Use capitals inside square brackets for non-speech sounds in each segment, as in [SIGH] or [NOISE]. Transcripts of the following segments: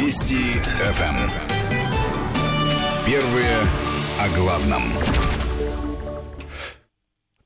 Вести ФМ. Эм. Первые о главном.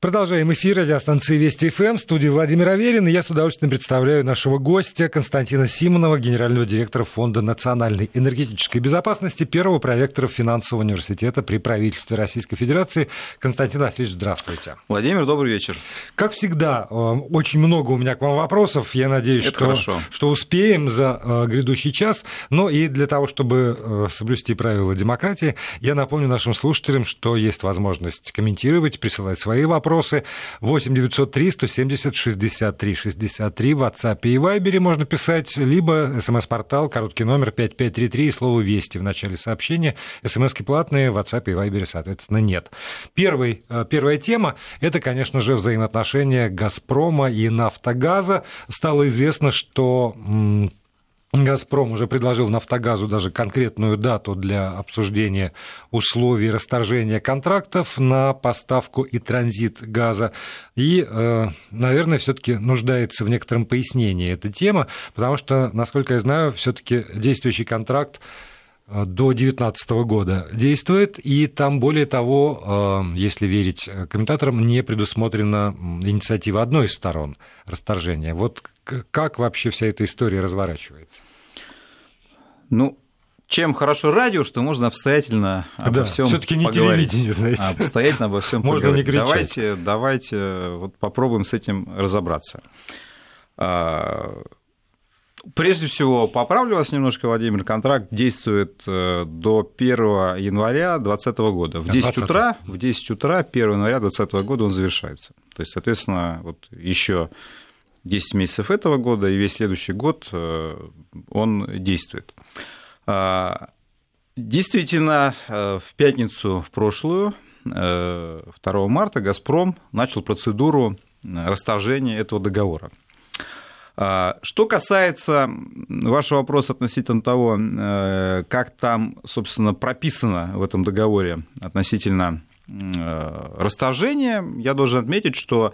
Продолжаем эфир радиостанции Вести ФМ, студии Владимир Аверин. И я с удовольствием представляю нашего гостя Константина Симонова, генерального директора Фонда национальной энергетической безопасности, первого проректора финансового университета при правительстве Российской Федерации. Константин Васильевич, здравствуйте. Владимир, добрый вечер. Как всегда, э, очень много у меня к вам вопросов. Я надеюсь, что, что успеем за э, грядущий час. Но и для того, чтобы э, соблюсти правила демократии, я напомню нашим слушателям, что есть возможность комментировать, присылать свои вопросы вопросы 8 903 170 63 63 в WhatsApp и Viber можно писать, либо смс-портал, короткий номер 5533 и слово «Вести» в начале сообщения. СМСки платные, в WhatsApp и Viber, соответственно, нет. Первый, э, первая тема – это, конечно же, взаимоотношения «Газпрома» и «Нафтогаза». Стало известно, что «Газпром» уже предложил «Нафтогазу» даже конкретную дату для обсуждения условий расторжения контрактов на поставку и транзит газа. И, э, наверное, все таки нуждается в некотором пояснении эта тема, потому что, насколько я знаю, все таки действующий контракт э, до 2019 года действует, и там, более того, э, если верить комментаторам, не предусмотрена инициатива одной из сторон расторжения. Вот как вообще вся эта история разворачивается? Ну, чем хорошо радио, что можно обстоятельно обо да, всем все-таки не поговорить. телевидение, знаете. Обстоятельно обо всем [LAUGHS] можно поговорить. Не кричать. давайте, давайте вот попробуем с этим разобраться. А, прежде всего, поправлю вас немножко, Владимир, контракт действует э, до 1 января 2020 года. В 10 20. утра, в 10 утра 1 января 2020 года он завершается. То есть, соответственно, вот еще 10 месяцев этого года и весь следующий год э, он действует. А, действительно, э, в пятницу в прошлую, 2 э, марта, «Газпром» начал процедуру расторжения этого договора. А, что касается вашего вопроса относительно того, как там, собственно, прописано в этом договоре относительно расторжения, я должен отметить, что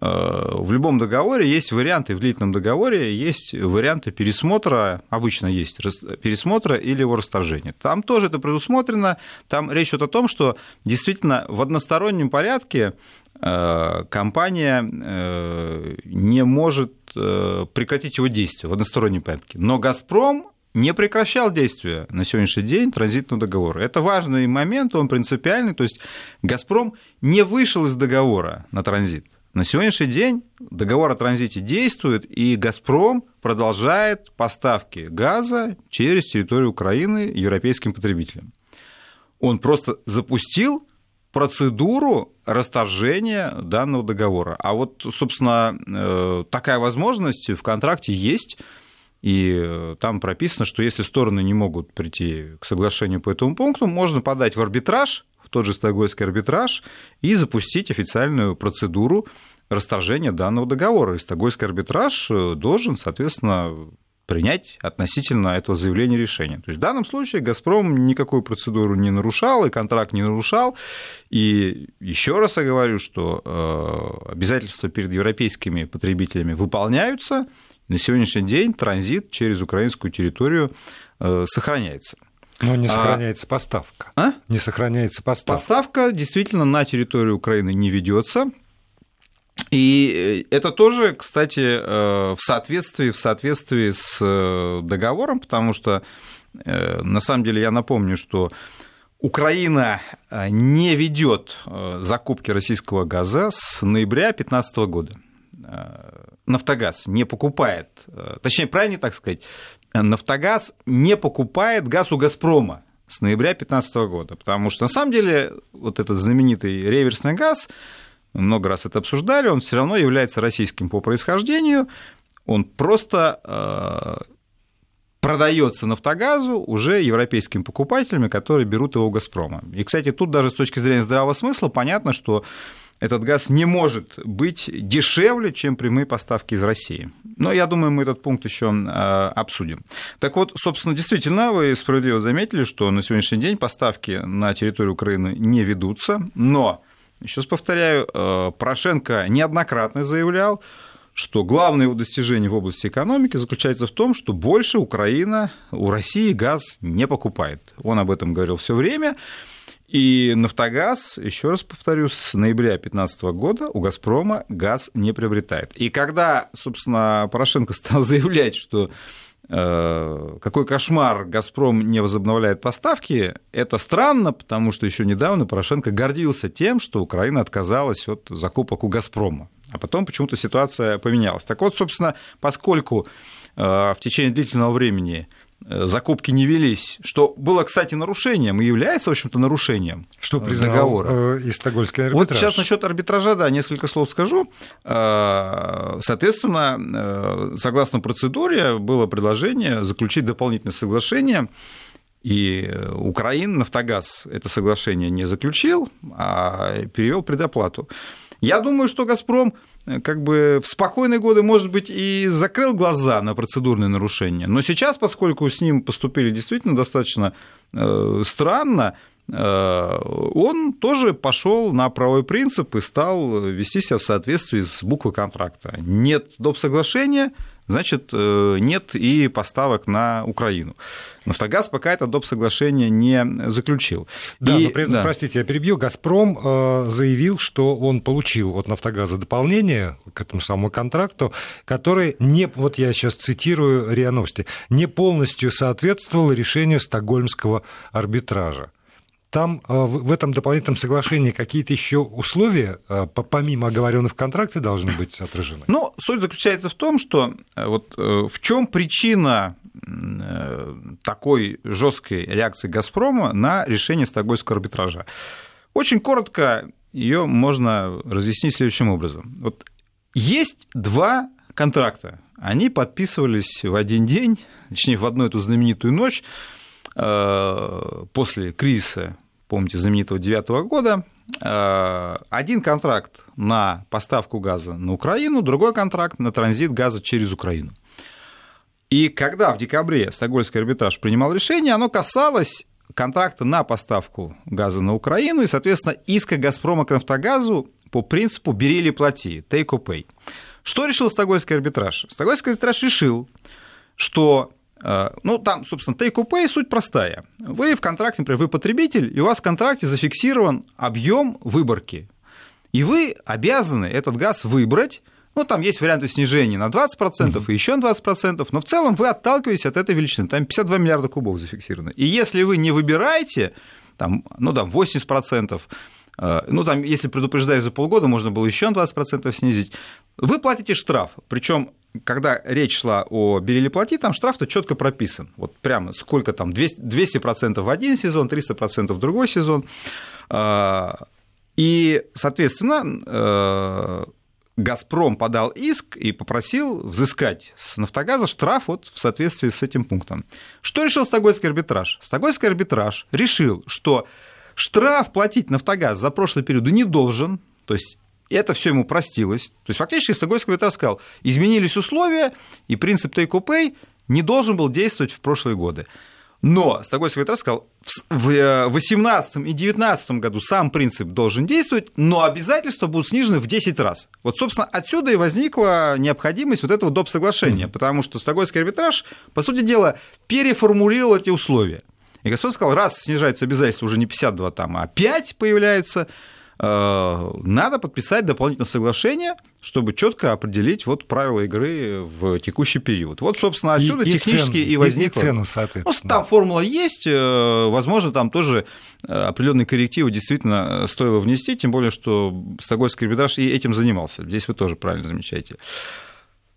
в любом договоре есть варианты, в длительном договоре есть варианты пересмотра, обычно есть пересмотра или его расторжения. Там тоже это предусмотрено, там речь идет о том, что действительно в одностороннем порядке э, компания э, не может прекратить его действие в одностороннем порядке. Но «Газпром» не прекращал действия на сегодняшний день транзитного договора. Это важный момент, он принципиальный, то есть «Газпром» не вышел из договора на транзит. На сегодняшний день договор о транзите действует, и «Газпром» продолжает поставки газа через территорию Украины европейским потребителям. Он просто запустил процедуру расторжения данного договора. А вот, собственно, э, такая возможность в контракте есть, и там прописано, что если стороны не могут прийти к соглашению по этому пункту, можно подать в арбитраж тот же Стокгольмский арбитраж и запустить официальную процедуру расторжения данного договора. И Стокгольмский арбитраж э, должен, соответственно, принять относительно этого заявления решения. То есть в данном случае «Газпром» никакую процедуру не нарушал, и контракт не нарушал. И еще раз я говорю, что э, обязательства перед европейскими потребителями выполняются. На сегодняшний день транзит через украинскую территорию э, сохраняется. Но не а сохраняется а... поставка. А? Не сохраняется поставка. Поставка действительно на территорию Украины не ведется. И э, это тоже, кстати, э, в соответствии, в соответствии с э, договором, потому что, на самом деле, я напомню, что Украина не ведет закупки российского газа с ноября 2015 года. Нафтогаз не покупает, точнее, правильно так сказать, Нафтогаз не покупает газ у «Газпрома» с ноября 2015 года, потому что на самом деле вот этот знаменитый реверсный газ, много раз это обсуждали, он все равно является российским по происхождению, он просто э, продается Нафтогазу уже европейским покупателями, которые берут его у «Газпрома». И, кстати, тут даже с точки зрения здравого смысла понятно, что этот газ не может быть дешевле, чем прямые поставки из России. Но я думаю, мы этот пункт еще а, обсудим. Так вот, собственно, действительно, вы справедливо заметили, что на сегодняшний день поставки на территорию Украины не ведутся, но, еще раз повторяю, э, Порошенко неоднократно заявлял, что главное его достижение в области экономики заключается в том, что больше Украина у России газ не покупает. Он об этом говорил все время. И «Нафтогаз», еще раз повторю, с ноября 2015 года у «Газпрома» газ не приобретает. И когда, собственно, Порошенко [LAUGHS] стал заявлять, что э, какой кошмар, «Газпром» не возобновляет поставки, это странно, потому что еще недавно Порошенко гордился тем, что Украина отказалась от закупок у «Газпрома». А потом почему-то ситуация поменялась. Так вот, собственно, поскольку э, в течение длительного времени закупки не велись, что было, кстати, нарушением и является, в общем-то, нарушением что признал договора. Э, и Стокгольмский арбитраж. Вот сейчас насчет арбитража, да, несколько слов скажу. Соответственно, согласно процедуре, было предложение заключить дополнительное соглашение и Украина, Нафтогаз это соглашение не заключил, а перевел предоплату. Я думаю, что «Газпром» э, как бы в спокойные годы, может быть, и закрыл глаза на процедурные нарушения. Но сейчас, поскольку с ним поступили действительно достаточно э, странно, э, он тоже пошел на правовой принцип и стал вести себя в соответствии с буквой контракта. Нет доп. соглашения, значит, э, нет и поставок на Украину. Нафтогаз пока это доп. соглашение не заключил. Да, и, но при этом, да. простите, я перебью, «Газпром» э, заявил, что он получил от «Нафтогаза» дополнение к этому самому контракту, который не, вот я сейчас цитирую РИА Новости, не полностью соответствовал решению Стокгольмского арбитража там э, в этом дополнительном соглашении какие-то еще условия, э, помимо оговоренных в контракте, должны быть отражены? Ну, суть заключается в том, что э, вот в чем причина такой жесткой реакции Газпрома на решение Стокгольмского арбитража. Очень коротко ее можно разъяснить следующим образом. Вот есть два контракта. Они подписывались в один день, точнее, в одну эту знаменитую ночь. Э, после кризиса, помните, знаменитого девятого года, э, один контракт на поставку газа на Украину, другой контракт на транзит газа через Украину. И когда в декабре Стокгольмский арбитраж принимал решение, оно касалось контракта на поставку газа на Украину и, соответственно, иска «Газпрома» к «Нафтогазу» по принципу «бери или плати» – take or pay. Что решил Стокгольмский арбитраж? Стокгольмский арбитраж решил, что ну, там, собственно, take or pay суть простая. Вы в контракте, например, вы потребитель, и у вас в контракте зафиксирован объем выборки. И вы обязаны этот газ выбрать, ну, там есть варианты снижения на 20% mm-hmm. и еще на 20%, но в целом вы отталкиваетесь от этой величины. Там 52 миллиарда кубов зафиксировано. И если вы не выбираете, там, ну, там 80%, э, ну, там, если предупреждаю за полгода, можно было еще на 20% снизить, вы платите штраф. Причем когда речь шла о берели плати, там штраф-то четко прописан. Вот прямо сколько там, 200%, 200% в один сезон, 300% в другой сезон. А, и, соответственно, э, «Газпром» подал иск и попросил взыскать с «Нафтогаза» штраф вот в соответствии с этим пунктом. Что решил Стокгольмский арбитраж? Стокгольмский арбитраж решил, что штраф платить «Нафтогаз» за прошлый период не должен, то есть и это все ему простилось. То есть фактически Стокгольмский арбитраж сказал, изменились условия, и принцип take pay не должен был действовать в прошлые годы. Но Стокгольмский арбитраж сказал, в 2018 и 2019 году сам принцип должен действовать, но обязательства будут снижены в 10 раз. Вот, собственно, отсюда и возникла необходимость вот этого доп. соглашения, mm-hmm. потому что Стокгольмский арбитраж, по сути дела, переформулировал эти условия. И Господь сказал, раз снижаются обязательства уже не 52 там, а 5 появляются, Э, надо подписать дополнительное соглашение, чтобы четко определить вот правила игры в текущий период. Вот, собственно, отсюда и, технически и, цену, и возникла... И цену, соответственно. Ну, там формула есть, э, возможно, там тоже э, определенные коррективы действительно стоило внести, тем более, что Стокгольмский арбитраж и этим занимался. Здесь вы тоже правильно замечаете.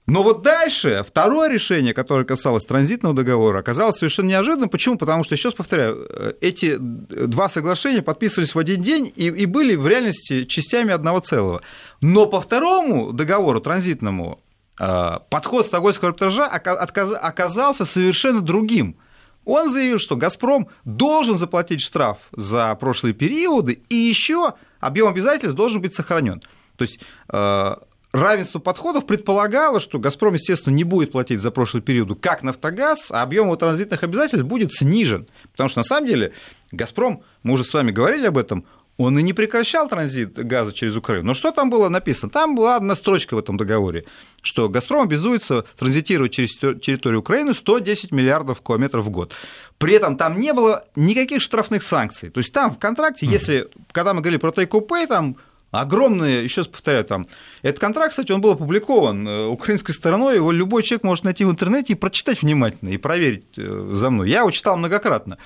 Но вот дальше второе решение, которое касалось транзитного договора, оказалось совершенно неожиданным. Почему? Потому что, еще раз повторяю, э, эти два соглашения подписывались в один день и, и были в реальности частями одного целого. Но по второму договору транзитному э, подход Стокгольмского арбитража оказался совершенно другим. Он заявил, что «Газпром» должен заплатить штраф за прошлые периоды, и еще объем обязательств должен быть сохранен. То есть э, равенство подходов предполагало, что «Газпром», естественно, не будет платить за прошлый период как «Нафтогаз», а объем его транзитных обязательств будет снижен. Потому что, на самом деле, «Газпром», мы уже с вами говорили об этом, он и не прекращал транзит газа через Украину. Но что там было написано? Там была одна строчка в этом договоре, что «Газпром» обязуется транзитировать через территорию Украины 110 миллиардов кубометров в год. При этом там не было никаких штрафных санкций. То есть там в контракте, если, когда мы говорили про take pay, там огромные, еще раз повторяю, там, этот контракт, кстати, он был опубликован э, украинской стороной, его любой человек может найти в интернете и прочитать внимательно, и проверить э, за мной. Я его читал многократно.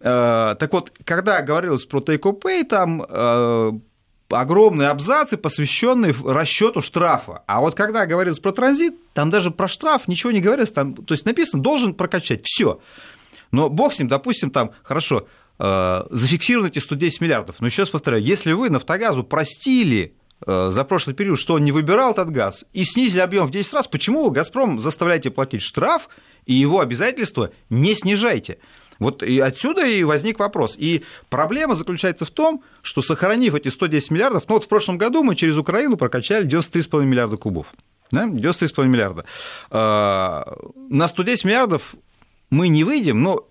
Э, так вот, когда говорилось про take pay, там огромные абзацы, посвященные расчету штрафа. А вот когда говорилось про транзит, там даже про штраф ничего не говорилось. Там, то есть написано, должен прокачать. Все. Но бог с ним, допустим, там, хорошо, зафиксированы эти 110 миллиардов. Но раз повторяю, если вы «Нафтогазу» простили э, за прошлый период, что он не выбирал этот газ, и снизили объем в 10 раз, почему вы «Газпром» заставляете платить штраф, и его обязательства не снижайте? Вот и отсюда и возник вопрос. И проблема заключается в том, что сохранив эти 110 миллиардов, ну вот в прошлом году мы через Украину прокачали 93,5 миллиарда кубов. Да? 93,5 миллиарда. Э, на 110 миллиардов мы не выйдем, но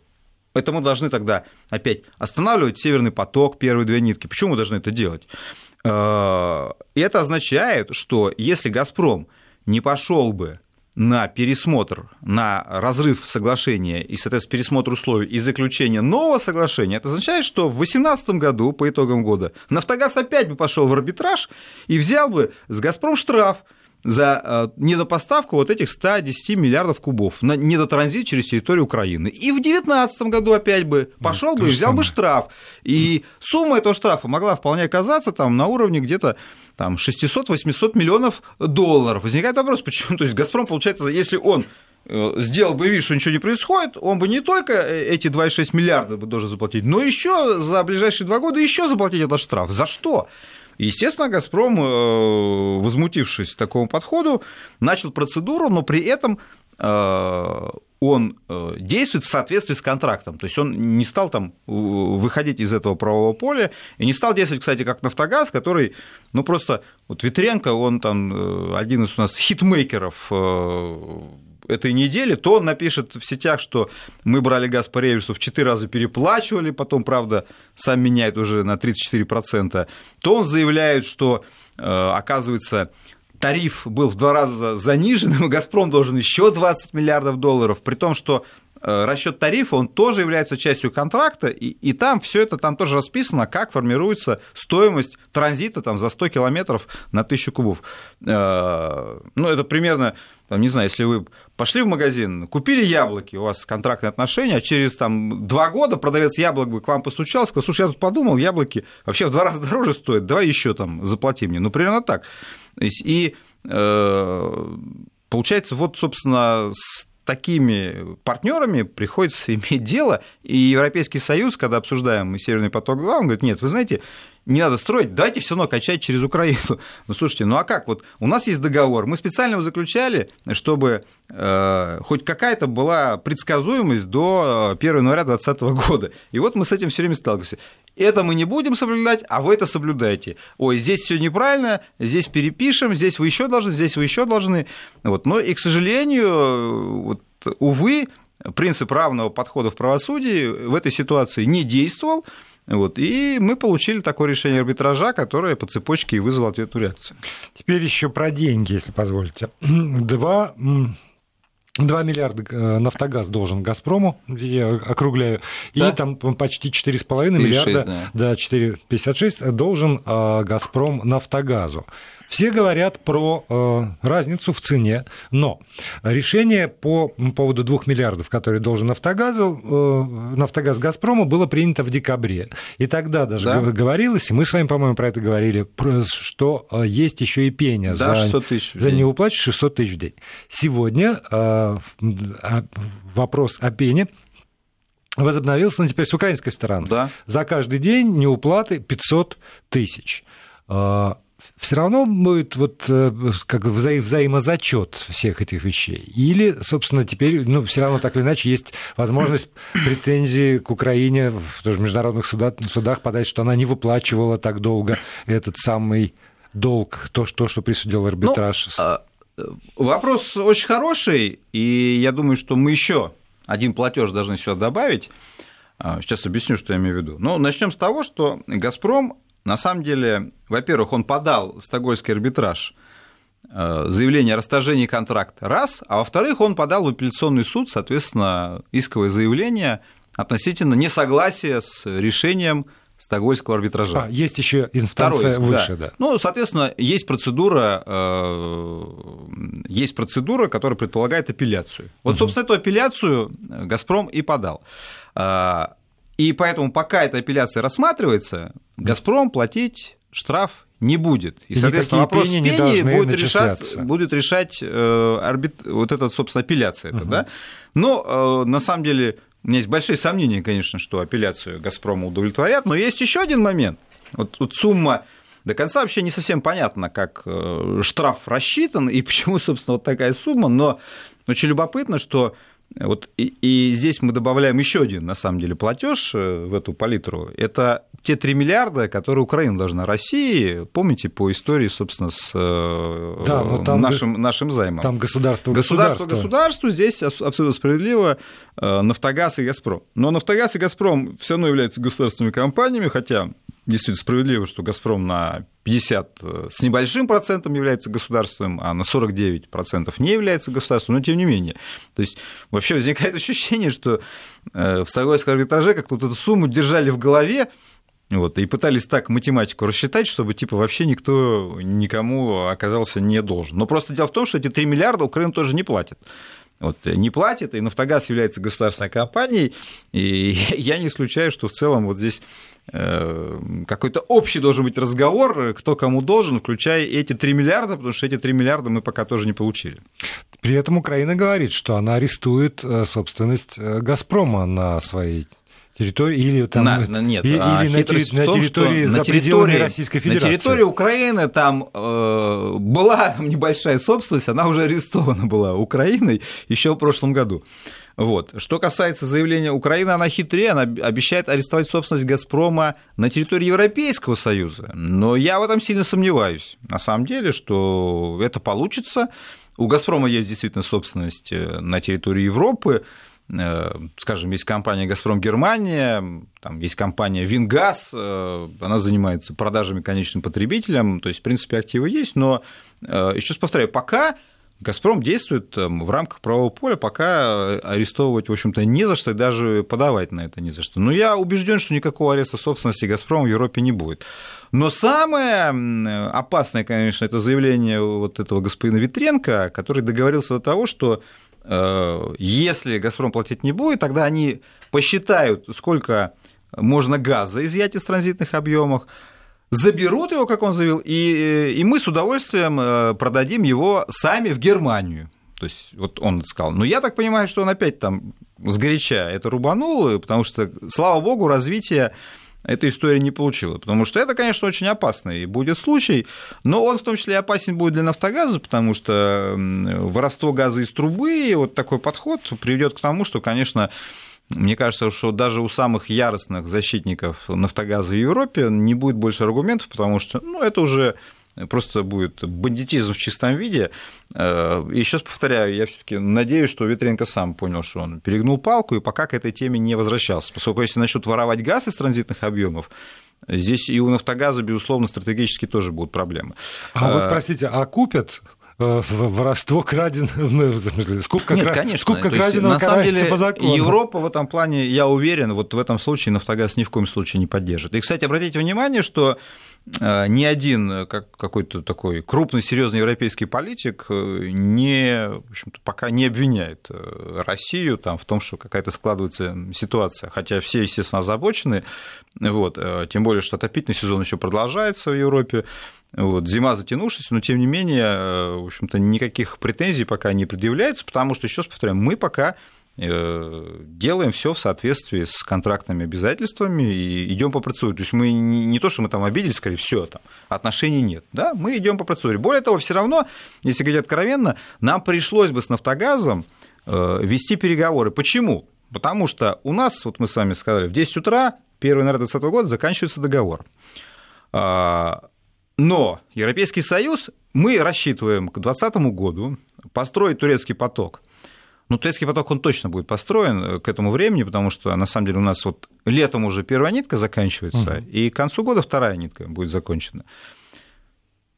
это мы должны тогда опять останавливать Северный поток, первые две нитки. Почему мы должны это делать? Э, и это означает, что если «Газпром» не пошел бы на пересмотр, на разрыв соглашения и, соответственно, пересмотр условий и заключение нового соглашения, это означает, что в 2018 году, по итогам года, «Нафтогаз» опять бы пошел в арбитраж и взял бы с «Газпром» штраф за э, недопоставку вот этих 110 миллиардов кубов на недотранзит через территорию Украины. И в 2019 году опять бы пошел бы и взял самое. бы штраф. И сумма этого штрафа могла вполне оказаться там на уровне где-то там 600-800 миллионов долларов. Возникает вопрос, почему? [LAUGHS] То есть «Газпром», получается, если он э, сделал бы вид, что ничего не происходит, он бы не только э, эти 2,6 миллиарда бы должен заплатить, но еще за ближайшие два года еще заплатить этот штраф. За что? Естественно, «Газпром», э, возмутившись такому подходу, начал процедуру, но при этом э, он э, действует в соответствии с контрактом. То есть он не стал там выходить из этого правового поля и не стал действовать, кстати, как «Нафтогаз», который, ну просто, вот Ветренко, он там один из у нас хитмейкеров этой недели, то он напишет в сетях, что мы брали газ по реверсу в 4 раза переплачивали, потом, правда, сам меняет уже на 34%, то он заявляет, что, э, оказывается, тариф был в два раза занижен, и [LAUGHS] «Газпром» должен еще 20 миллиардов долларов, при том, что э, расчет тарифа, он тоже является частью контракта, и, и там все это там тоже расписано, как формируется стоимость транзита там, за 100 километров на 1000 кубов. Э, ну, это примерно там, не знаю, если вы пошли в магазин, купили яблоки, у вас контрактные отношения, а через там, два года продавец яблок бы к вам постучался, сказал, слушай, я тут подумал, яблоки вообще в два раза дороже стоят, давай еще там заплати мне. Ну, примерно так. И э, получается, вот, собственно, с такими партнерами приходится [LAUGHS] иметь дело, и Европейский Союз, когда обсуждаем Северный поток-2, он говорит, нет, вы знаете, не надо строить, давайте все равно качать через Украину. [LAUGHS] Ну, слушайте, ну а как? Вот у нас есть договор, мы специально его заключали, чтобы э, хоть какая-то была предсказуемость до 1 января 2020 года. И вот мы с этим все время сталкиваемся. Это мы не будем соблюдать, а вы это соблюдаете. Ой, здесь все неправильно, здесь перепишем, здесь вы еще должны, здесь вы еще должны. Вот. Но и, к сожалению, вот, увы, принцип равного подхода в правосудии в этой ситуации не действовал. Вот, и мы получили такое решение арбитража, которое по цепочке и вызвало ответную реакцию. Теперь еще про деньги, если позволите. [CLEARS THROAT] Два 2 миллиарда э, «Нафтогаз» должен «Газпрому», я округляю, да? и там почти 4,5 миллиарда, да, да 4,56 должен э, «Газпром» «Нафтогазу». Все говорят про э, разницу в цене, но решение по поводу 2 миллиардов, которые должен Нафтогазу, э, Нафтогаз Газпрому, было принято в декабре. И тогда даже да. говорилось, и мы с вами, по-моему, про это говорили, что э, есть еще и пеня да, за, за неуплату 600 тысяч в день. Сегодня э, вопрос о пене возобновился, но теперь с украинской стороны. Да. За каждый день неуплаты 500 тысяч все равно будет вот э, как вза взаимозачет всех этих вещей. Или, собственно, теперь, ну, все равно так или иначе есть возможность претензии к Украине в тоже международных судах, судах подать, что она не выплачивала так долго этот самый долг, то, что, что присудил арбитраж. Ну, а, э, вопрос очень хороший, и я думаю, что мы еще один платеж должны сюда добавить. А, сейчас объясню, что я имею в виду. Ну, начнем с того, что «Газпром» на самом деле, во-первых, он подал в Стокгольмский арбитраж э, заявление о расторжении контракта, раз, а во-вторых, он подал в апелляционный суд, соответственно, исковое заявление относительно несогласия с решением Стокгольмского арбитража. А, есть еще инстанция Второй, выше, да. да. Ну, соответственно, есть процедура, э, есть процедура, которая предполагает апелляцию. Вот, угу. собственно, эту апелляцию «Газпром» и подал. И поэтому, пока эта апелляция рассматривается, «Газпром» платить штраф не будет. И, и соответственно, вопрос пени, пени будет, решать, будет решать э, арбит... вот эта, собственно, апелляция. Угу. да? Но, э, на самом деле, у меня есть большие сомнения, конечно, что апелляцию «Газпрома» удовлетворят, но есть еще один момент. Вот, вот сумма до конца вообще не совсем понятно, как э, штраф рассчитан и [LAUGHS] почему, собственно, вот такая сумма, но очень любопытно, что вот и, и здесь мы добавляем еще один, на самом деле, платеж э, в эту палитру. Это те 3 миллиарда, которые Украина должна России, помните, по истории, собственно, с э, да, но там нашим, нашим займом. Там государство государство. Государство здесь абсолютно справедливо э, «Нафтогаз» и «Газпром». Но «Нафтогаз» и «Газпром» все равно являются государственными компаниями, хотя действительно справедливо, что «Газпром» на 50 э, с небольшим процентом является государством, а на 49 процентов не является государством, но тем не менее. То есть вообще возникает [LAUGHS] ощущение, что э, в Стокгольмском арбитраже как-то вот эту сумму держали в голове, вот, и пытались так математику рассчитать, чтобы типа вообще никто никому оказался не должен. Но просто дело в том, что эти 3 миллиарда Украина тоже не платит вот, не платит, и «Нафтогаз» является государственной компанией, и [LAUGHS] я не исключаю, что в целом вот здесь э, какой-то общий должен быть разговор, кто кому должен, включая эти 3 миллиарда, потому что эти 3 миллиарда мы пока тоже не получили. При этом Украина говорит, что она арестует э, собственность э, «Газпрома» на своей территории или там на, на, нет, или, а или на, терри, на территории за на территории Российской Федерации. На территории Украины там э, была [LAUGHS] небольшая собственность, она уже арестована была Украиной еще в прошлом году. Вот. Что касается заявления Украины, она хитрее, она обещает арестовать собственность «Газпрома» на территории Европейского Союза. Но я в этом сильно сомневаюсь. На самом деле, что это получится. У «Газпрома» есть действительно собственность э, на территории Европы. Э, скажем, есть компания «Газпром Германия», там есть компания «Вингаз», э, она занимается продажами конечным потребителям, то есть, в принципе, активы есть, но, еще раз повторяю, пока «Газпром» действует в рамках правового поля, пока арестовывать, в общем-то, не за что, и даже подавать на это не за что. Но я убежден, что никакого ареста собственности «Газпрома» в Европе не будет. Но самое опасное, конечно, это заявление вот этого господина Витренко, который договорился до того, что Э, если «Газпром» платить не будет, тогда они посчитают, сколько можно газа изъять из транзитных объемов, заберут его, как он заявил, и, и мы с удовольствием э, продадим его сами в Германию. То есть, вот он сказал. Но я так понимаю, что он опять там сгоряча это рубанул, потому что, слава богу, развитие эта история не получила. Потому что это, конечно, очень опасный будет случай, но он в том числе опасен будет для «Нафтогаза», потому что воровство газа из трубы, и вот такой подход приведет к тому, что, конечно, мне кажется, что даже у самых яростных защитников «Нафтогаза» в Европе не будет больше аргументов, потому что ну, это уже просто будет бандитизм в чистом виде. Э, еще раз повторяю, я все-таки надеюсь, что Ветренко сам понял, что он перегнул палку и пока к этой теме не возвращался. Поскольку если начнут воровать газ из транзитных объемов, здесь и у «Нафтогаза», безусловно, стратегически тоже будут проблемы. А вот, э, простите, а купят воровство краденого, ну, в смысле, скупка, Нет, конечно. скупка краденого на самом деле, по закону. Европа в этом плане, я уверен, вот в этом случае «Нафтогаз» ни в коем случае не поддержит. И, кстати, обратите внимание, что э, ни один как, какой-то такой крупный, серьезный европейский политик э, не, в общем-то, пока не обвиняет Россию там, в том, что какая-то складывается ситуация. Хотя все, естественно, озабочены, вот, тем более, что отопительный сезон еще продолжается в Европе. Вот, зима затянувшись, но тем не менее, э, в общем-то, никаких претензий пока не предъявляется, потому что, еще раз повторяю, мы пока э, делаем все в соответствии с контрактными обязательствами и идем по процедуре. То есть мы не то, что мы там обиделись, сказали, все, там, отношений нет. Да? Мы идем по процедуре. Более того, все равно, если говорить откровенно, нам пришлось бы с Нафтогазом э, вести переговоры. Почему? Потому что у нас, вот мы с вами сказали, в 10 утра 1 января 2020 года заканчивается договор. А, но Европейский Союз, мы рассчитываем к 2020 году построить турецкий поток Ну, Тульский поток, он точно будет построен к этому времени, потому что, на самом деле, у нас вот летом уже первая нитка заканчивается, угу. и к концу года вторая нитка будет закончена.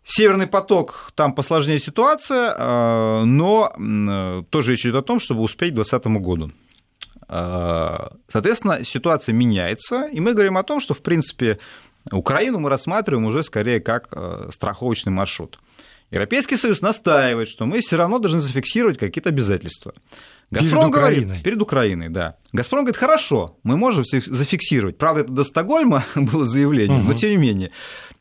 Северный поток, там посложнее ситуация, э, но тоже речь идет о том, чтобы успеть к 2020 году. Э, соответственно, ситуация меняется, и мы говорим о том, что, в принципе, Украину мы рассматриваем уже скорее как э, страховочный маршрут. Европейский Союз настаивает, что мы все равно должны зафиксировать какие-то обязательства. Газпром перед говорит, Украиной. перед Украиной, да. Газпром говорит, хорошо, мы можем зафиксировать. Правда, это до Стокгольма [LAUGHS] было заявление, угу. но тем не менее.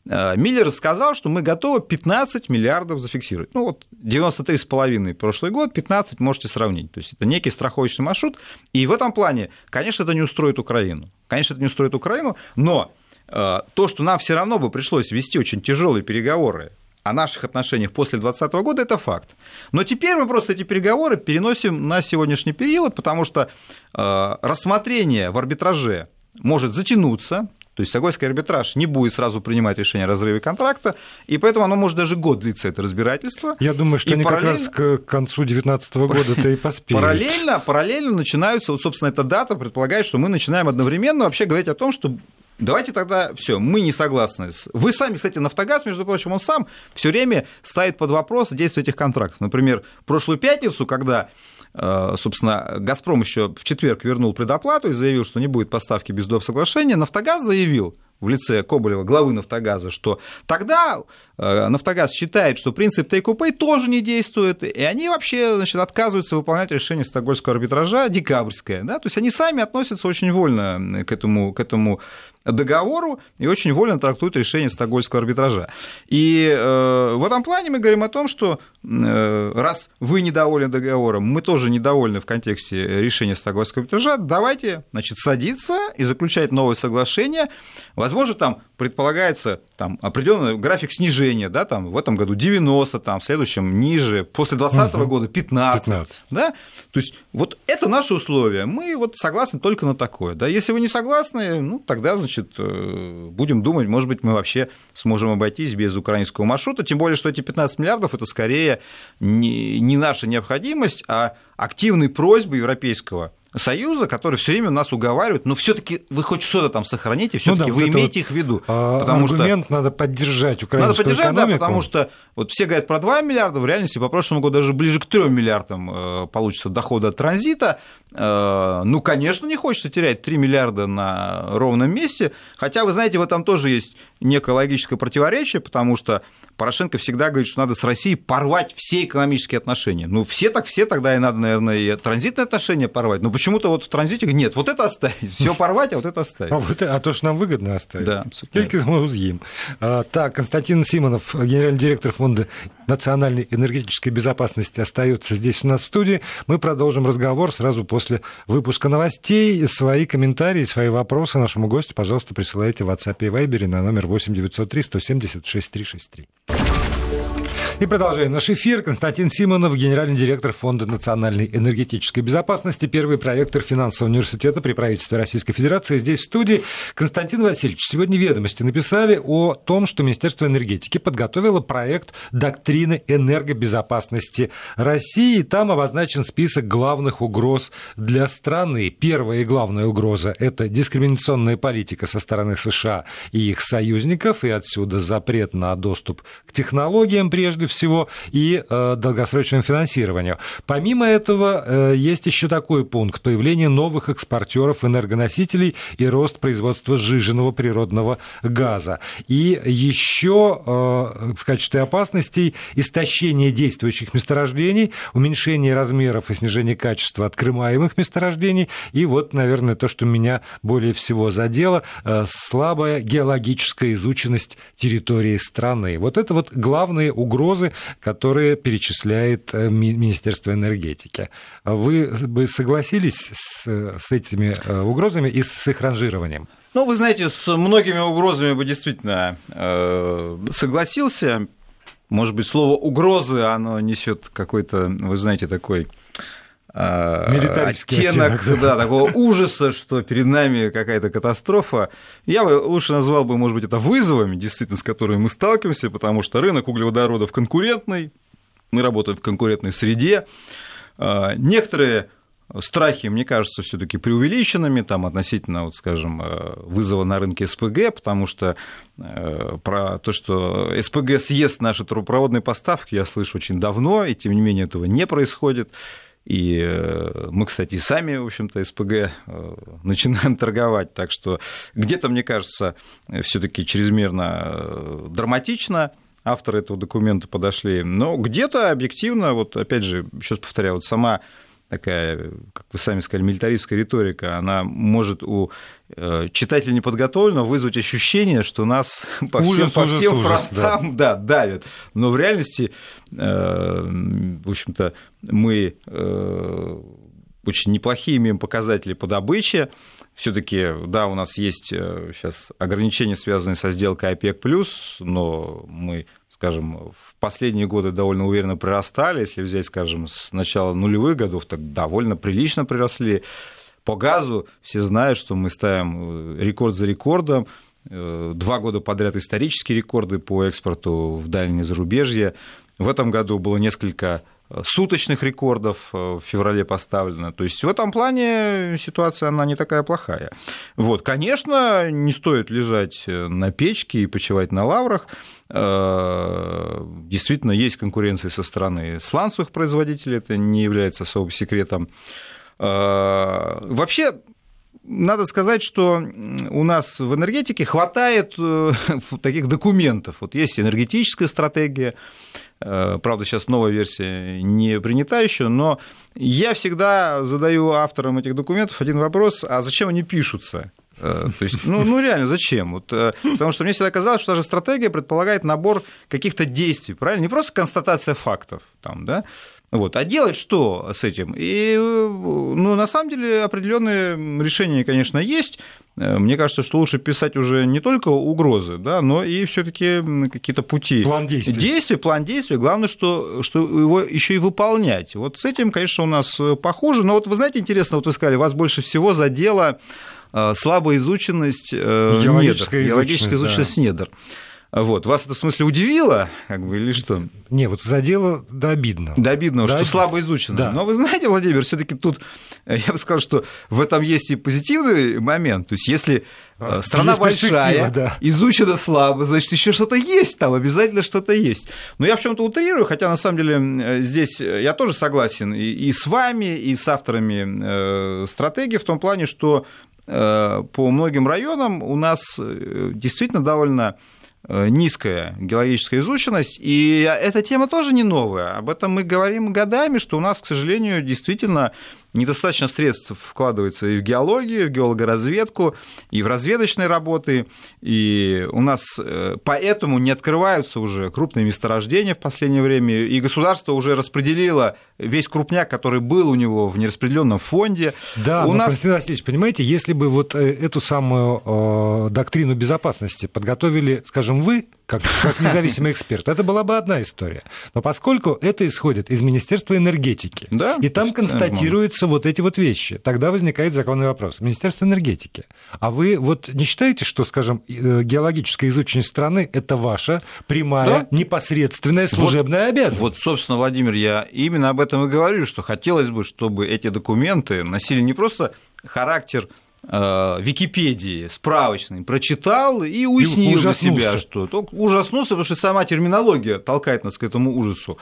Э, Миллер сказал, что мы готовы 15 миллиардов зафиксировать. Ну вот 93,5 прошлый год, 15 можете сравнить. То есть это некий страховочный маршрут. И в этом плане, конечно, это не устроит Украину. Конечно, это не устроит Украину, но то, что нам все равно бы пришлось вести очень тяжелые переговоры о наших отношениях после 2020 года, это факт. Но теперь мы просто эти переговоры переносим на сегодняшний период, потому что э, рассмотрение в арбитраже может затянуться, то есть Сагойский арбитраж не будет сразу принимать решение о разрыве контракта, и поэтому оно может даже год длиться, это разбирательство. Я думаю, что и они параллельно... как раз к концу 2019 года-то и поспеют. Параллельно, параллельно начинаются, вот, собственно, эта дата предполагает, что мы начинаем одновременно вообще говорить о том, что Давайте тогда все, мы не согласны. Вы сами, кстати, Нафтогаз, между прочим, он сам все время ставит под вопрос действие этих контрактов. Например, прошлую пятницу, когда Э, собственно, «Газпром» еще в четверг вернул предоплату и заявил, что не будет поставки без доп. соглашения. «Нафтогаз» заявил, в лице Коболева, главы «Нафтогаза», что тогда «Нафтогаз» считает, что принцип take-or-pay тоже не действует, и они вообще значит, отказываются выполнять решение Стокгольмского арбитража декабрьское. Да? То есть они сами относятся очень вольно к этому, к этому договору и очень вольно трактуют решение Стокгольмского арбитража. И э, в этом плане мы говорим о том, что э, раз вы недовольны договором, мы тоже недовольны в контексте решения Стокгольмского арбитража, давайте значит, садиться и заключать новое соглашение. Возможно, там предполагается там, определенный график снижения, да, там, в этом году 90, там, в следующем ниже, после 2020 угу. года 15, 15. Да? То есть вот это наши условия, мы вот согласны только на такое. Да? Если вы не согласны, ну, тогда, значит, э, будем думать, может быть, мы вообще сможем обойтись без украинского маршрута, тем более, что эти 15 миллиардов – это скорее не, не наша необходимость, а активные просьбы европейского Союза, которые все время нас уговаривают, но все-таки вы хоть что-то там сохраните, все-таки ну, да, вы имеете вот их в виду. А, потому аргумент что... надо поддержать украинскую Надо поддержать, экономику. да, потому что вот все говорят про 2 миллиарда, в реальности по прошлому году даже ближе к 3 миллиардам э, получится дохода от транзита. Э, ну, конечно, не хочется терять 3 миллиарда на ровном месте, хотя, вы знаете, в этом тоже есть некое логическое противоречие, потому что Порошенко всегда говорит, что надо с Россией порвать все экономические отношения. Ну, все так все, тогда и надо, наверное, и транзитные отношения порвать. Но почему-то вот в транзите нет, вот это оставить, [LAUGHS] все порвать, а вот это оставить. А, вот, а то, что нам выгодно оставить. Да. Сколько мы узьим. А, так, Константин Симонов, генеральный директор фонда национальной энергетической безопасности, остается здесь у нас в студии. Мы продолжим разговор сразу после выпуска новостей. Свои комментарии, свои вопросы нашему гостю, пожалуйста, присылайте в WhatsApp и Viber на номер 8 903 176 you И продолжаем наш эфир. Константин Симонов, генеральный директор Фонда национальной энергетической безопасности, первый проектор финансового университета при правительстве Российской Федерации. Здесь в студии Константин Васильевич. Сегодня ведомости написали о том, что Министерство энергетики подготовило проект доктрины энергобезопасности России. Там обозначен список главных угроз для страны. Первая и главная угроза – это дискриминационная политика со стороны США и их союзников, и отсюда запрет на доступ к технологиям прежде прежде всего, и э, долгосрочному финансированию. Помимо этого, э, есть еще такой пункт – появление новых экспортеров энергоносителей и рост производства сжиженного природного газа. И еще э, в качестве опасностей истощение действующих месторождений, уменьшение размеров и снижение качества открываемых месторождений. И вот, наверное, то, что меня более всего задело, слабая геологическая изученность территории страны. Вот это вот главные угрозы угрозы, которые перечисляет э, Министерство энергетики. Вы бы согласились с, с этими э, угрозами и с их ранжированием? Ну, вы знаете, с многими угрозами бы действительно э, согласился. Может быть, слово угрозы, оно несет какой-то, вы знаете, такой оттенок, оттенок да. такого ужаса, что перед нами какая-то катастрофа. Я бы лучше назвал бы, может быть, это вызовами, действительно, с которыми мы сталкиваемся, потому что рынок углеводородов конкурентный, мы работаем в конкурентной среде, Некоторые страхи, мне кажется, все-таки преувеличенными там, относительно, вот, скажем, э, вызова на рынке СПГ, потому что э, про то, что СПГ съест наши трубопроводные поставки, я слышу очень давно, и тем не менее этого не происходит. И э, мы, кстати, сами, в общем-то, СПГ [LAUGHS] начинаем торговать. Так что где-то, мне кажется, все-таки чрезмерно драматично авторы этого документа подошли. Но где-то объективно, вот опять же, сейчас повторяю, вот сама такая, как вы сами сказали, милитаристская риторика, она может у э, читателя неподготовленного вызвать ощущение, что нас [LAUGHS] по ужас, всем, по ужас, всем ужас, фронтам да. Да, давят. Но в реальности, э, в общем-то, мы э, очень неплохие имеем показатели по добыче. Все-таки, да, у нас есть сейчас ограничения, связанные со сделкой ОПЕК+, но мы скажем, в последние годы довольно уверенно прирастали. Если взять, скажем, с начала нулевых годов, так довольно прилично приросли. По газу все знают, что мы ставим э, рекорд за рекордом. Э, два года подряд исторические рекорды по экспорту в дальнее зарубежье. В этом году было несколько суточных рекордов э, в феврале поставлено. То есть в этом плане ситуация, она не такая плохая. Вот, конечно, не стоит лежать э, на печке и почивать на лаврах. Э, действительно, есть конкуренция со стороны сланцевых производителей, это не является особым секретом. Вообще, надо сказать, что у нас в энергетике хватает [LAUGHS] таких документов. Вот есть энергетическая стратегия, Э, правда, сейчас новая версия не принята еще, но я всегда задаю авторам этих документов один вопрос, а зачем они пишутся? Э, то есть, ну, ну реально, зачем? Вот, э, потому что мне всегда казалось, что даже стратегия предполагает набор каких-то действий, правильно? Не просто констатация фактов, там, да? Вот. А делать что с этим? И, ну, на самом деле, определенные решения, конечно, есть. Э, мне кажется, что лучше писать уже не только угрозы, да, но и все-таки какие-то пути. План действий. Действия, план действий. Главное, что, что его еще и выполнять. Вот с этим, конечно, у нас похоже. Но вот вы знаете, интересно, вот вы сказали, вас больше всего задело э, слабая изученность э, геологическая недр, геологическая изученность да. недр. Вот. Вас это в смысле удивило, как бы, или что? Не, вот задело до обидного. До обидного, что слабо изучено. Да. Но вы знаете, Владимир, все таки тут, э, я бы сказал, что в этом есть и позитивный момент. То есть, если э, страна есть большая, да. изучена слабо, значит, еще что-то есть там, обязательно что-то есть. Но я в чем-то утрирую, хотя на самом деле э, здесь я тоже согласен и, и с вами, и с авторами стратегии в том плане, что по многим районам у нас действительно довольно Э, низкая геологическая изученность, и эта тема тоже не новая. Об этом мы говорим годами, что у нас, к сожалению, действительно недостаточно средств вкладывается и в геологию, и в геологоразведку, и в разведочные работы, и у нас э, поэтому не открываются уже крупные месторождения в последнее время, и государство уже распределило весь крупняк, который был у него в нераспределенном фонде. Да, у нас... Константин Васильевич, понимаете, если бы вот э, эту самую э, доктрину безопасности подготовили, скажем, вы, как, как независимый эксперт. Это была бы одна история. Но поскольку это исходит из Министерства энергетики, да, и там констатируются вот эти вот вещи, тогда возникает законный вопрос. Министерство энергетики. А вы вот не считаете, что, скажем, э, геологическая изученность страны – это ваша прямая, да? непосредственная служебная вот, обязанность? Вот, собственно, Владимир, я именно об этом и говорю, что хотелось бы, чтобы эти документы носили не просто характер Википедии справочной прочитал и уяснил для себя, что только ужаснулся, потому что сама терминология толкает нас к этому ужасу.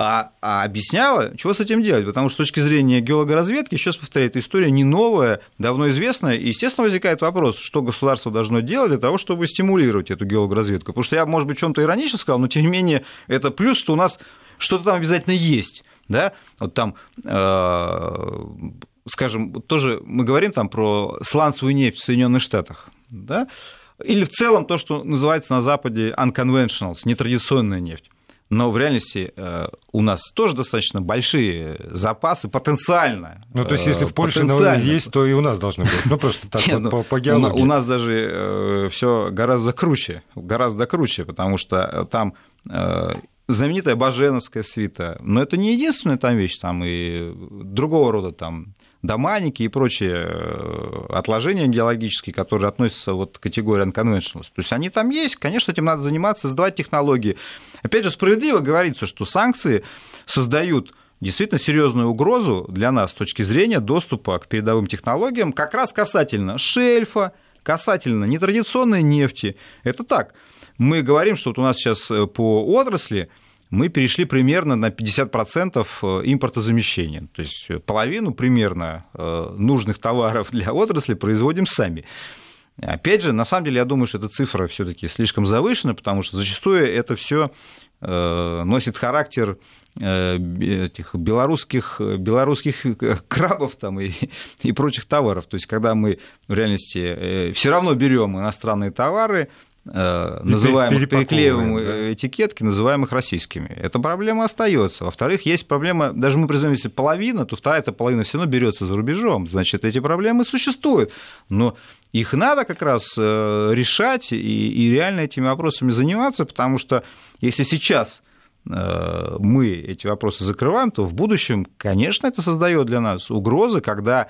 А, а объясняла, чего с этим делать, потому что с точки зрения геологоразведки, раз повторяю, эта история не новая, давно известная, и, естественно, возникает вопрос, что государство должно делать для того, чтобы стимулировать эту геологоразведку, потому что я, может быть, чем-то иронично сказал, но, тем не менее, это плюс, что у нас что-то там обязательно есть, да, вот там э, скажем, тоже мы говорим там про сланцевую нефть в Соединенных Штатах, да, или в целом то, что называется на Западе unconventionals, нетрадиционная нефть. Но в реальности э, у нас тоже достаточно большие запасы потенциально. Ну, то есть, если в Польше есть, то и у нас должны быть. Ну, просто так [LAUGHS] вот, ну, по, по геологии. У нас даже э, все гораздо круче, гораздо круче, потому что там э, знаменитая Баженовская свита, но это не единственная там вещь, там и другого рода там доманики и прочие э, отложения геологические, которые относятся вот к категории unconventionals. То есть они там есть, конечно, этим надо заниматься, создавать технологии. Опять же, справедливо говорится, что санкции создают действительно серьезную угрозу для нас с точки зрения доступа к передовым технологиям, как раз касательно шельфа, касательно нетрадиционной нефти. Это так. Мы говорим, что вот у нас сейчас э, по отрасли мы перешли примерно на 50% э, импортозамещения. То есть половину примерно э, нужных товаров для отрасли производим сами. Опять же, на самом деле, я думаю, что эта цифра все-таки слишком завышена, потому что зачастую это все носит характер этих белорусских, белорусских крабов там и, [LAUGHS] и прочих товаров. То есть, когда мы в реальности все равно берем иностранные товары, Э, называемых переклеиваем да. этикетки, называемых российскими. Эта проблема остается. Во-вторых, есть проблема, даже мы признаем, если половина, то вторая эта половина все равно берется за рубежом. Значит, эти проблемы существуют. Но их надо как раз э, решать и, и реально этими вопросами заниматься, потому что если сейчас э, мы эти вопросы закрываем, то в будущем, конечно, это создает для нас угрозы, когда Э,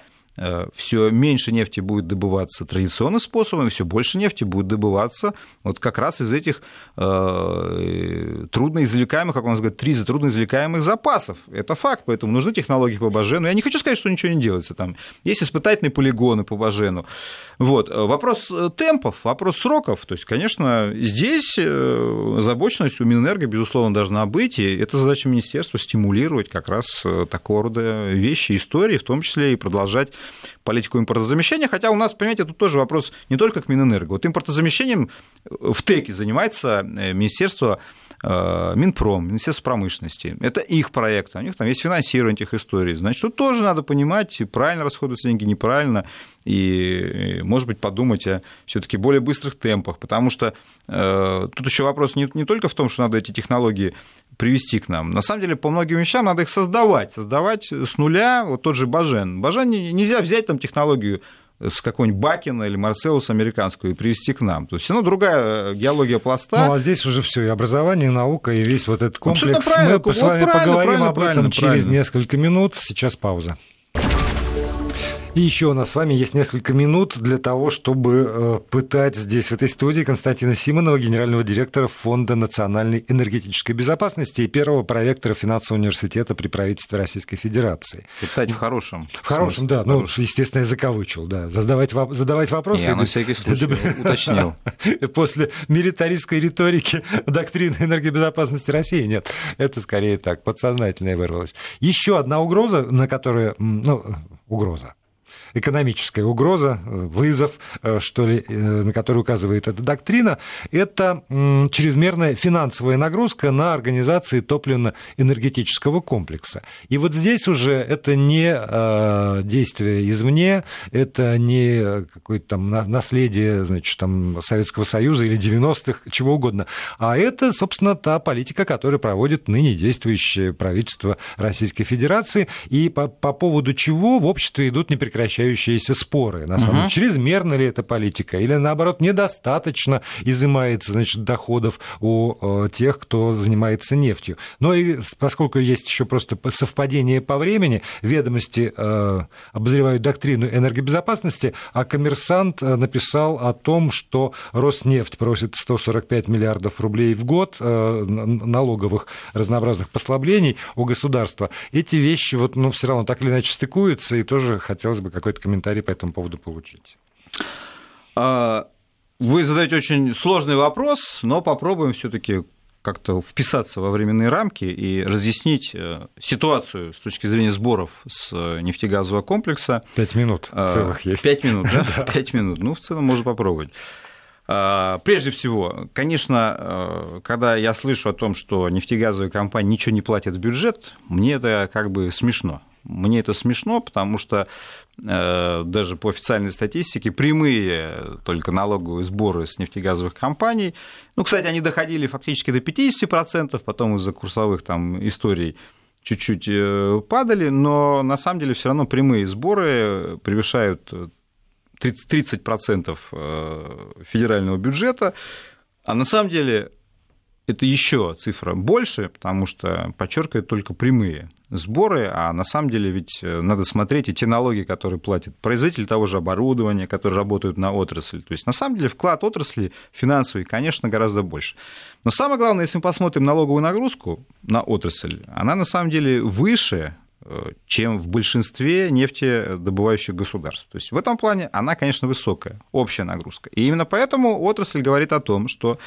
все меньше нефти будет добываться традиционным способом, все больше нефти будет добываться вот как раз из этих э, трудноизвлекаемых, как у нас говорят, тризы, трудноизвлекаемых запасов. Это факт, поэтому нужны технологии по Бажену. Я не хочу сказать, что ничего не делается. Там есть испытательные полигоны по Бажену. Вот. Вопрос э, темпов, вопрос сроков. То есть, конечно, здесь озабоченность у Минэнерго, безусловно, должна быть, и это задача министерства стимулировать как раз такого рода вещи, истории, в том числе и продолжать политику импортозамещения, хотя у нас, понимаете, тут тоже вопрос не только к Минэнерго. Вот импортозамещением в ТЭКе занимается э, Министерство э, Минпром, Министерство промышленности. Это их проект, у них там есть финансирование этих историй. Значит, тут тоже надо понимать, правильно расходуются деньги, неправильно, и, может быть, подумать о все таки более быстрых темпах, потому что э, тут еще вопрос не, не только в том, что надо эти технологии привести к нам. На самом деле, по многим вещам надо их создавать, создавать с нуля, вот тот же Бажен. Бажен нельзя взять там технологию с какой-нибудь Бакина или Марселус американскую и привести к нам. То есть равно другая э, геология пласта. Ну, а здесь уже все и образование, и наука, и весь вот этот комплекс. Мы вот с вами поговорим об этом через несколько минут. Сейчас пауза. И еще у нас с вами есть несколько минут для того, чтобы э, пытать здесь, в этой студии, Константина Симонова, генерального директора Фонда национальной энергетической безопасности и первого проректора финансового университета при правительстве Российской Федерации. Пытать в хорошем. В хорошем, да. Ну, естественно, я закавычил, да. Задавать, задавать вопросы. Я на всякий случай уточнил. [LAUGHS] После милитаристской риторики доктрины энергобезопасности России нет. Это скорее так, подсознательное вырвалось. Еще одна угроза, на которую, ну, угроза, экономическая угроза, э, вызов, э, что ли, э, на который указывает эта доктрина, это чрезмерная финансовая нагрузка на организации топливно-энергетического комплекса. И вот здесь уже это не действие извне, это не какое-то там наследие, значит, там, Советского Союза или 90-х, чего угодно, а это, собственно, та политика, которую проводит ныне действующее правительство Российской Федерации, и по, по поводу чего в обществе идут непрекращающиеся прекращающиеся споры. На самом деле, чрезмерна ли эта политика, или наоборот, недостаточно изымается значит, доходов у э, тех, кто занимается нефтью. Но и поскольку есть еще просто совпадение по времени, ведомости э, обозревают доктрину энергобезопасности, а коммерсант э, написал о том, что Роснефть просит 145 миллиардов рублей в год налоговых разнообразных послаблений у государства. Эти вещи вот, ну, все равно так или иначе стыкуются, и тоже хотелось бы какой какой-то комментарий по этому поводу получить. А, вы задаете очень сложный вопрос, но попробуем все-таки как-то вписаться во временные рамки и разъяснить э, ситуацию с точки зрения сборов с э, нефтегазового комплекса. Пять минут а, целых есть. Пять минут, [LAUGHS] да? Пять минут. Ну, в целом можно попробовать. А, прежде всего, конечно, э, когда я слышу о том, что нефтегазовые компании ничего не платят в бюджет, мне это как бы смешно. Мне это смешно, потому что э, даже по официальной статистике прямые только налоговые сборы с нефтегазовых компаний, ну, кстати, они доходили фактически до 50%, потом из-за курсовых там историй чуть-чуть э, падали, но на самом деле все равно прямые сборы превышают 30%, 30% э, федерального бюджета, а на самом деле это еще цифра больше, потому что подчеркивает только прямые сборы, а на самом деле ведь э, надо смотреть и те налоги, которые платят производители того же оборудования, которые работают на отрасль. То есть на самом деле вклад отрасли финансовый, конечно, гораздо больше. Но самое главное, если мы посмотрим налоговую нагрузку на отрасль, она на самом деле выше, э, чем в большинстве нефтедобывающих государств. То есть в этом плане она, конечно, высокая, общая нагрузка. И именно поэтому отрасль говорит о том, что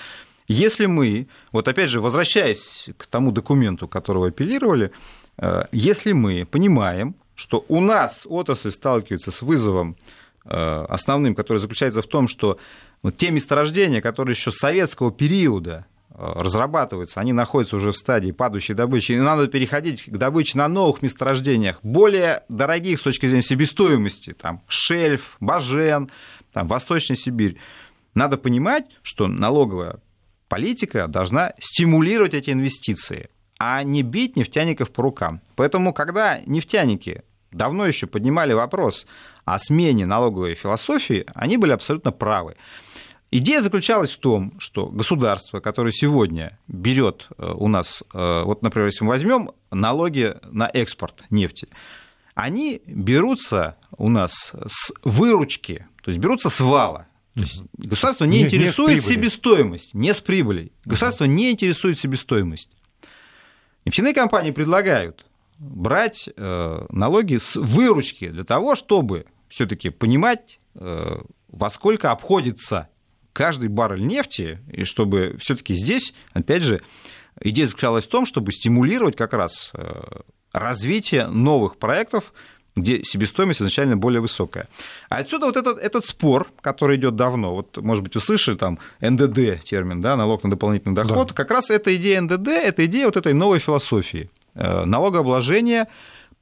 если мы, вот опять же, возвращаясь к тому документу, которого апеллировали, э, если мы понимаем, что у нас отрасль сталкивается с вызовом э, основным, который заключается в том, что вот те месторождения, которые еще с советского периода э, разрабатываются, они находятся уже в стадии падающей добычи, и надо переходить к добыче на новых месторождениях, более дорогих с точки зрения себестоимости, там, шельф, бажен, там, Восточная Сибирь. Надо понимать, что налоговая политика должна стимулировать эти инвестиции, а не бить нефтяников по рукам. Поэтому, когда нефтяники давно еще поднимали вопрос о смене налоговой философии, они были абсолютно правы. Идея заключалась в том, что государство, которое сегодня берет э, у нас, э, вот, например, если мы возьмем налоги на экспорт нефти, они берутся у нас с выручки, то есть берутся с вала. То есть государство не, не интересует не себестоимость, не с прибылей. Государство не интересует себестоимость. Нефтяные компании предлагают брать э, налоги с выручки для того, чтобы все-таки понимать, э, во сколько обходится каждый баррель нефти, и чтобы все-таки здесь, опять же, идея заключалась в том, чтобы стимулировать как раз э, развитие новых проектов, где себестоимость изначально более высокая. А отсюда вот этот, этот спор, который идет давно, вот, может быть, вы слышали там НДД термин, да, налог на дополнительный доход, да. как раз эта идея НДД, это идея вот этой новой философии э, налогообложения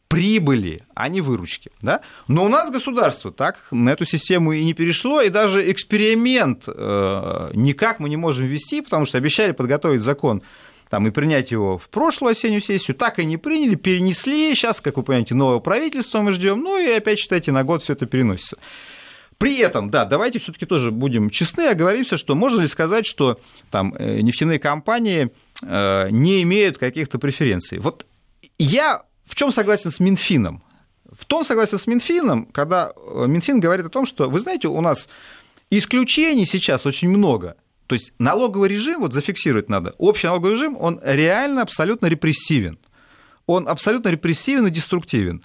прибыли, а не выручки. Да? Но у нас государство так на эту систему и не перешло, и даже эксперимент э, никак мы не можем ввести, потому что обещали подготовить закон там, и принять его в прошлую осеннюю сессию, так и не приняли, перенесли. Сейчас, как вы понимаете, новое правительство мы ждем, ну и опять, считайте, на год все это переносится. При этом, да, давайте все-таки тоже будем честны, оговоримся, что можно ли сказать, что там э, нефтяные компании э, не имеют каких-то преференций. Вот я в чем согласен с Минфином? В том согласен с Минфином, когда э, Минфин говорит о том, что, вы знаете, у нас исключений сейчас очень много – то есть налоговый режим, вот зафиксировать надо, общий налоговый режим, он реально абсолютно репрессивен. Он абсолютно репрессивен и деструктивен.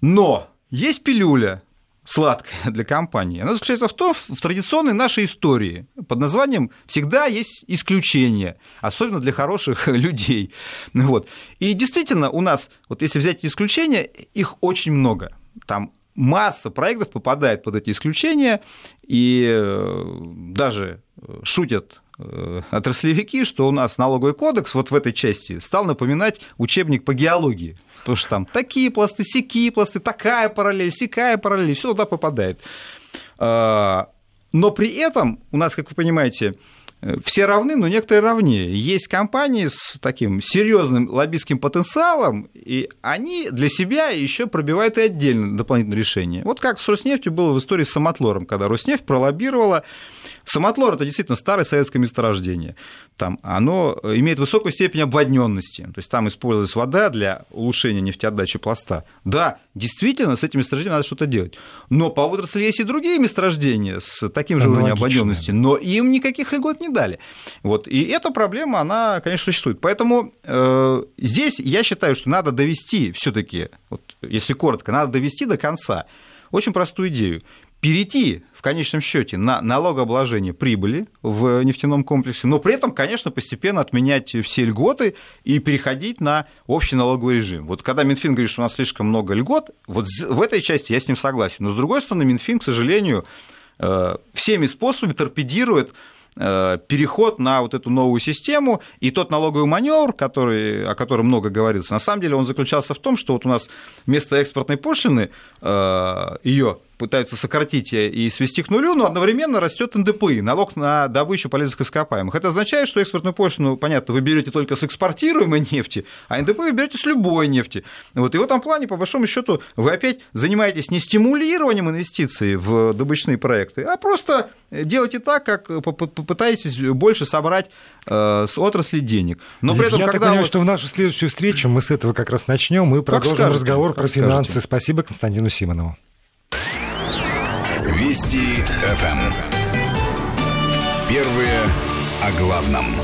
Но есть пилюля, сладкая для компании. Она заключается в том, в традиционной нашей истории под названием «всегда есть исключения», особенно для хороших [LAUGHS] людей. Вот. И действительно у нас, вот если взять исключения, их очень много. Там масса проектов попадает под эти исключения, и э, даже шутят э, отраслевики, что у нас налоговый кодекс вот в этой части стал напоминать учебник по геологии. Потому что там такие пласты, сякие пласты, такая параллель, сякая параллель, все туда попадает. А, но при этом у нас, как вы понимаете, все равны, но некоторые равнее. Есть компании с таким серьезным лоббистским потенциалом, и они для себя еще пробивают и отдельно дополнительные решения. Вот как с Роснефтью было в истории с Самотлором, когда Роснефть пролоббировала Самотлор – это действительно старое советское месторождение. Там оно имеет высокую степень обводненности, то есть там использовалась вода для улучшения нефтеотдачи пласта. Да, действительно, с этим месторождением надо что-то делать. Но по отрасли есть и другие месторождения с таким же уровнем обводненности, но им никаких льгот не дали. Вот. И эта проблема, она, конечно, существует. Поэтому э, здесь я считаю, что надо довести все-таки, вот, если коротко, надо довести до конца очень простую идею перейти в конечном счете на налогообложение прибыли в нефтяном комплексе, но при этом, конечно, постепенно отменять все льготы и переходить на общий налоговый режим. Вот когда Минфин говорит, что у нас слишком много льгот, вот в этой части я с ним согласен. Но с другой стороны, Минфин, к сожалению, э, всеми способами торпедирует э, переход на вот эту новую систему, и тот налоговый маневр, который, о котором много говорится, на самом деле он заключался в том, что вот у нас вместо экспортной пошлины э, ее пытаются сократить и свести к нулю, но одновременно растет НДПИ, налог на добычу полезных ископаемых. Это означает, что экспортную пошлину, понятно, вы берете только с экспортируемой нефти, а НДПИ вы берете с любой нефти. Вот. И в этом плане, по большому счету, вы опять занимаетесь не стимулированием инвестиций в добычные проекты, а просто делаете так, как попытаетесь больше собрать э, с отрасли денег. Но при этом, Я когда так понимаю, вот... что в нашу следующую встречу мы с этого как раз начнем. Мы продолжим скажете, разговор про финансы. Скажете. Спасибо Константину Симонову. Вести ФМ. Первые о главном.